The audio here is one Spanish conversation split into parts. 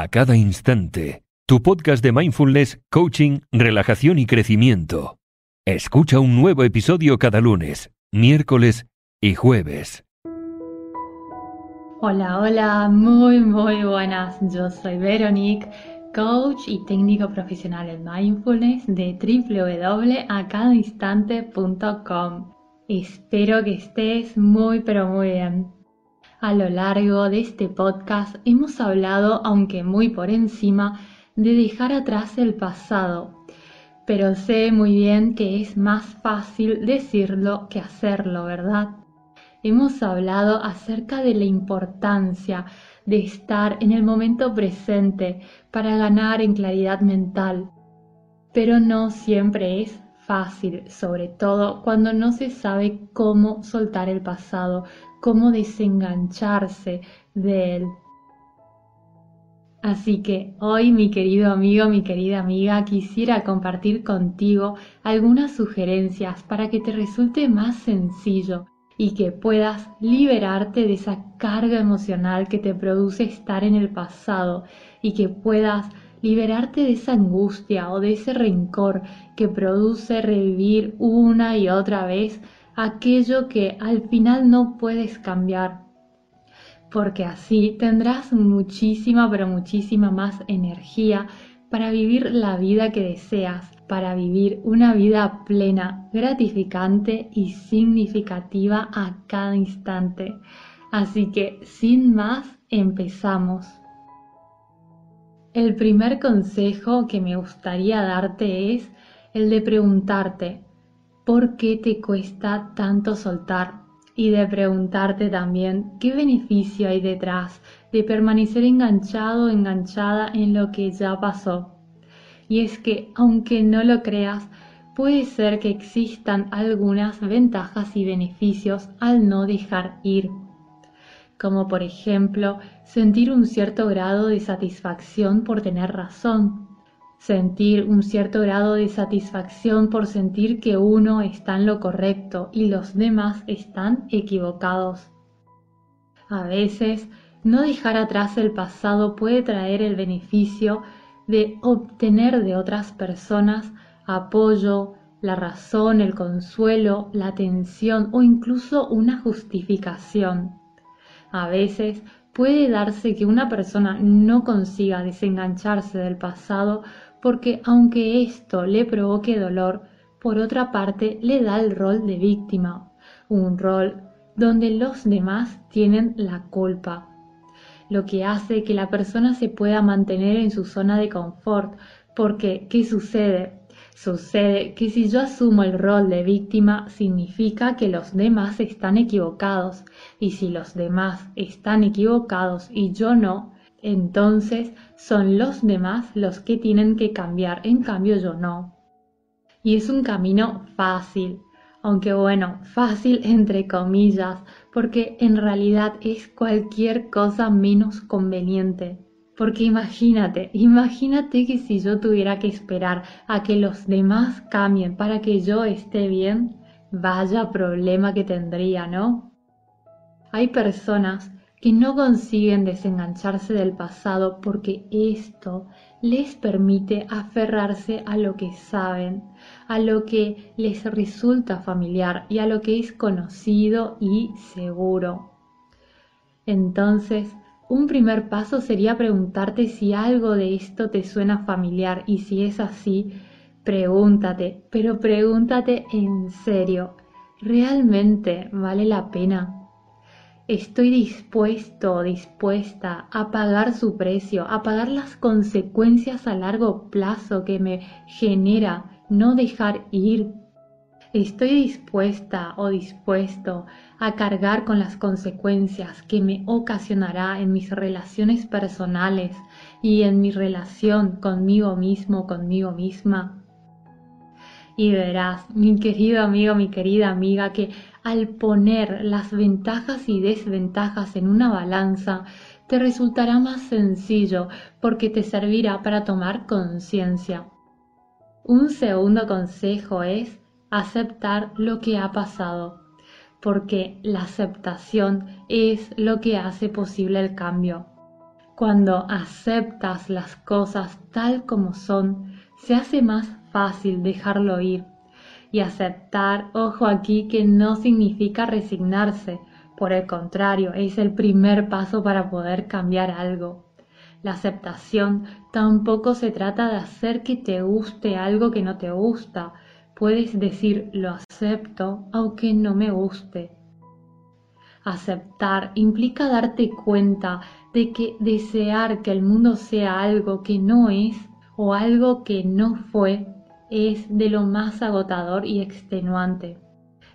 a cada instante. Tu podcast de mindfulness, coaching, relajación y crecimiento. Escucha un nuevo episodio cada lunes, miércoles y jueves. Hola, hola, muy, muy buenas. Yo soy Veronique, coach y técnico profesional en mindfulness de www.acadainstante.com. Espero que estés muy, pero muy bien. A lo largo de este podcast hemos hablado, aunque muy por encima, de dejar atrás el pasado, pero sé muy bien que es más fácil decirlo que hacerlo, ¿verdad? Hemos hablado acerca de la importancia de estar en el momento presente para ganar en claridad mental, pero no siempre es fácil, sobre todo cuando no se sabe cómo soltar el pasado, cómo desengancharse de él. Así que hoy, mi querido amigo, mi querida amiga, quisiera compartir contigo algunas sugerencias para que te resulte más sencillo y que puedas liberarte de esa carga emocional que te produce estar en el pasado y que puedas liberarte de esa angustia o de ese rencor que produce revivir una y otra vez aquello que al final no puedes cambiar, porque así tendrás muchísima, pero muchísima más energía para vivir la vida que deseas, para vivir una vida plena, gratificante y significativa a cada instante. Así que, sin más, empezamos. El primer consejo que me gustaría darte es el de preguntarte, por qué te cuesta tanto soltar y de preguntarte también qué beneficio hay detrás de permanecer enganchado o enganchada en lo que ya pasó. Y es que, aunque no lo creas, puede ser que existan algunas ventajas y beneficios al no dejar ir, como por ejemplo sentir un cierto grado de satisfacción por tener razón, sentir un cierto grado de satisfacción por sentir que uno está en lo correcto y los demás están equivocados. A veces, no dejar atrás el pasado puede traer el beneficio de obtener de otras personas apoyo, la razón, el consuelo, la atención o incluso una justificación. A veces puede darse que una persona no consiga desengancharse del pasado porque aunque esto le provoque dolor, por otra parte le da el rol de víctima, un rol donde los demás tienen la culpa, lo que hace que la persona se pueda mantener en su zona de confort, porque ¿qué sucede? Sucede que si yo asumo el rol de víctima significa que los demás están equivocados y si los demás están equivocados y yo no, entonces son los demás los que tienen que cambiar, en cambio yo no. Y es un camino fácil, aunque bueno, fácil entre comillas, porque en realidad es cualquier cosa menos conveniente. Porque imagínate, imagínate que si yo tuviera que esperar a que los demás cambien para que yo esté bien, vaya problema que tendría, ¿no? Hay personas que no consiguen desengancharse del pasado porque esto les permite aferrarse a lo que saben, a lo que les resulta familiar y a lo que es conocido y seguro. Entonces, un primer paso sería preguntarte si algo de esto te suena familiar y si es así, pregúntate, pero pregúntate en serio, ¿realmente vale la pena? Estoy dispuesto dispuesta a pagar su precio, a pagar las consecuencias a largo plazo que me genera no dejar ir. Estoy dispuesta o dispuesto a cargar con las consecuencias que me ocasionará en mis relaciones personales y en mi relación conmigo mismo, conmigo misma. Y verás, mi querido amigo, mi querida amiga, que al poner las ventajas y desventajas en una balanza, te resultará más sencillo porque te servirá para tomar conciencia. Un segundo consejo es aceptar lo que ha pasado, porque la aceptación es lo que hace posible el cambio. Cuando aceptas las cosas tal como son, se hace más fácil dejarlo ir. Y aceptar, ojo aquí, que no significa resignarse, por el contrario, es el primer paso para poder cambiar algo. La aceptación tampoco se trata de hacer que te guste algo que no te gusta. Puedes decir lo acepto aunque no me guste. Aceptar implica darte cuenta de que desear que el mundo sea algo que no es o algo que no fue es de lo más agotador y extenuante.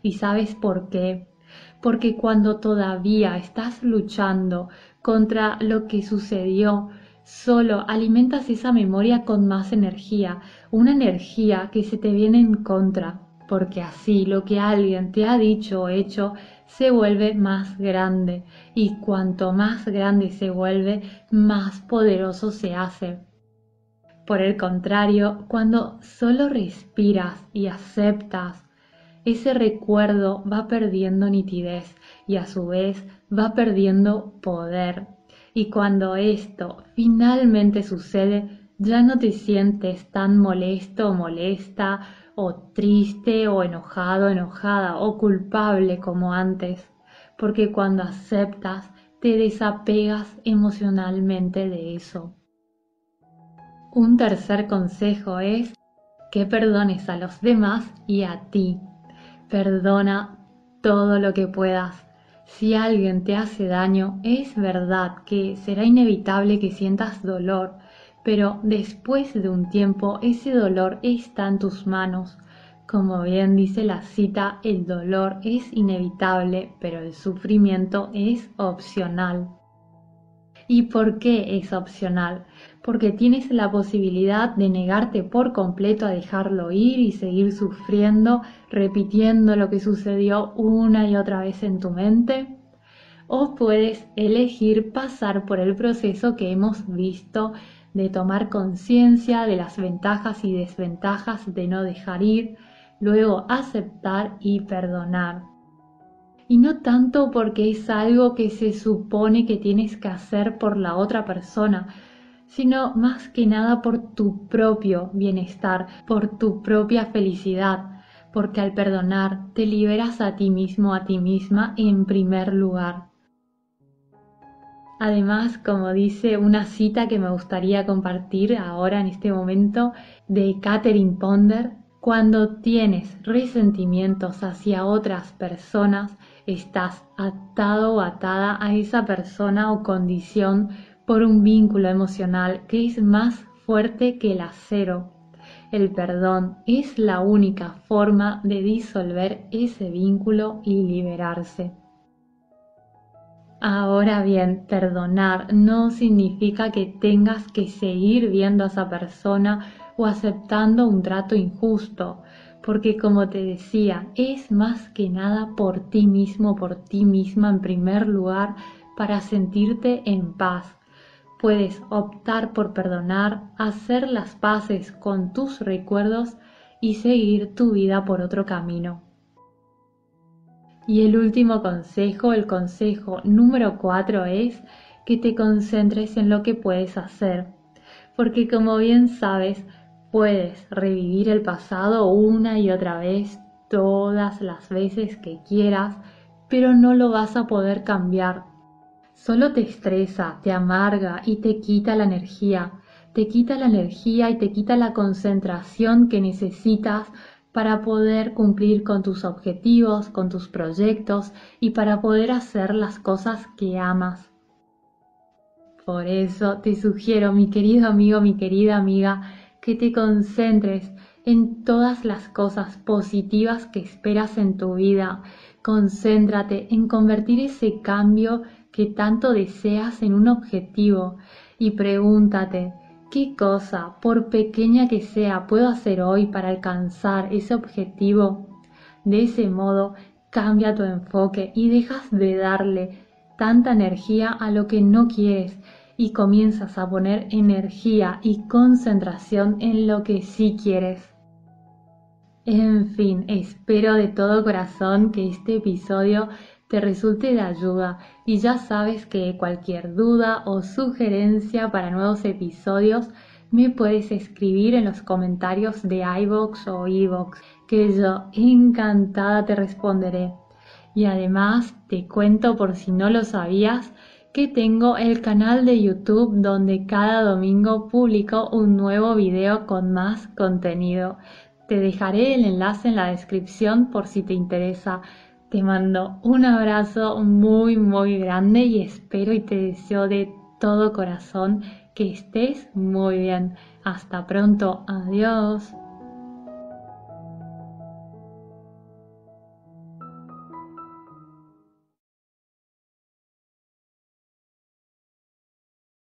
¿Y sabes por qué? Porque cuando todavía estás luchando contra lo que sucedió, solo alimentas esa memoria con más energía, una energía que se te viene en contra, porque así lo que alguien te ha dicho o hecho se vuelve más grande y cuanto más grande se vuelve, más poderoso se hace. Por el contrario, cuando solo respiras y aceptas, ese recuerdo va perdiendo nitidez y a su vez va perdiendo poder. Y cuando esto finalmente sucede, ya no te sientes tan molesto o molesta o triste o enojado, enojada o culpable como antes, porque cuando aceptas te desapegas emocionalmente de eso. Un tercer consejo es que perdones a los demás y a ti. Perdona todo lo que puedas. Si alguien te hace daño, es verdad que será inevitable que sientas dolor, pero después de un tiempo ese dolor está en tus manos. Como bien dice la cita, el dolor es inevitable, pero el sufrimiento es opcional. ¿Y por qué es opcional? Porque tienes la posibilidad de negarte por completo a dejarlo ir y seguir sufriendo, repitiendo lo que sucedió una y otra vez en tu mente. O puedes elegir pasar por el proceso que hemos visto de tomar conciencia de las ventajas y desventajas de no dejar ir, luego aceptar y perdonar y no tanto porque es algo que se supone que tienes que hacer por la otra persona, sino más que nada por tu propio bienestar, por tu propia felicidad, porque al perdonar te liberas a ti mismo, a ti misma en primer lugar. Además, como dice una cita que me gustaría compartir ahora en este momento de Catherine Ponder, cuando tienes resentimientos hacia otras personas, estás atado o atada a esa persona o condición por un vínculo emocional que es más fuerte que el acero. El perdón es la única forma de disolver ese vínculo y liberarse. Ahora bien, perdonar no significa que tengas que seguir viendo a esa persona o aceptando un trato injusto, porque como te decía, es más que nada por ti mismo, por ti misma en primer lugar, para sentirte en paz. Puedes optar por perdonar, hacer las paces con tus recuerdos y seguir tu vida por otro camino. Y el último consejo, el consejo número cuatro es que te concentres en lo que puedes hacer. Porque como bien sabes, Puedes revivir el pasado una y otra vez todas las veces que quieras, pero no lo vas a poder cambiar. Solo te estresa, te amarga y te quita la energía. Te quita la energía y te quita la concentración que necesitas para poder cumplir con tus objetivos, con tus proyectos y para poder hacer las cosas que amas. Por eso te sugiero, mi querido amigo, mi querida amiga, que te concentres en todas las cosas positivas que esperas en tu vida. Concéntrate en convertir ese cambio que tanto deseas en un objetivo y pregúntate, ¿qué cosa, por pequeña que sea, puedo hacer hoy para alcanzar ese objetivo? De ese modo, cambia tu enfoque y dejas de darle tanta energía a lo que no quieres y comienzas a poner energía y concentración en lo que sí quieres. En fin, espero de todo corazón que este episodio te resulte de ayuda y ya sabes que cualquier duda o sugerencia para nuevos episodios me puedes escribir en los comentarios de iVoox o iVoox, que yo encantada te responderé. Y además te cuento por si no lo sabías que tengo el canal de YouTube donde cada domingo publico un nuevo video con más contenido. Te dejaré el enlace en la descripción por si te interesa. Te mando un abrazo muy muy grande y espero y te deseo de todo corazón que estés muy bien. Hasta pronto. Adiós.